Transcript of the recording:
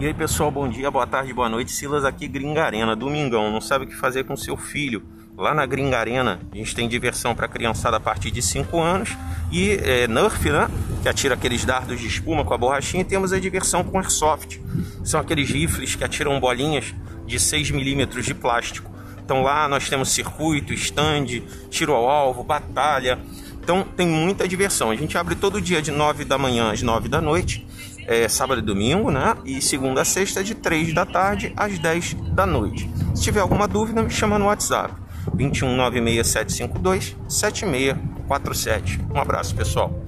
E aí pessoal, bom dia, boa tarde, boa noite. Silas aqui, Gringa Arena, domingão. Não sabe o que fazer com seu filho? Lá na Gringa Arena, a gente tem diversão para criançada a partir de 5 anos e é, Nerf, né? Que atira aqueles dardos de espuma com a borrachinha. E temos a diversão com Airsoft. São aqueles rifles que atiram bolinhas de 6 milímetros de plástico. Então lá nós temos circuito, stand, tiro ao alvo, batalha. Então tem muita diversão. A gente abre todo dia de 9 da manhã às 9 da noite é, sábado e domingo, né? E segunda a sexta, de 3 da tarde às 10 da noite. Se tiver alguma dúvida, me chama no WhatsApp. 21 7647 Um abraço, pessoal.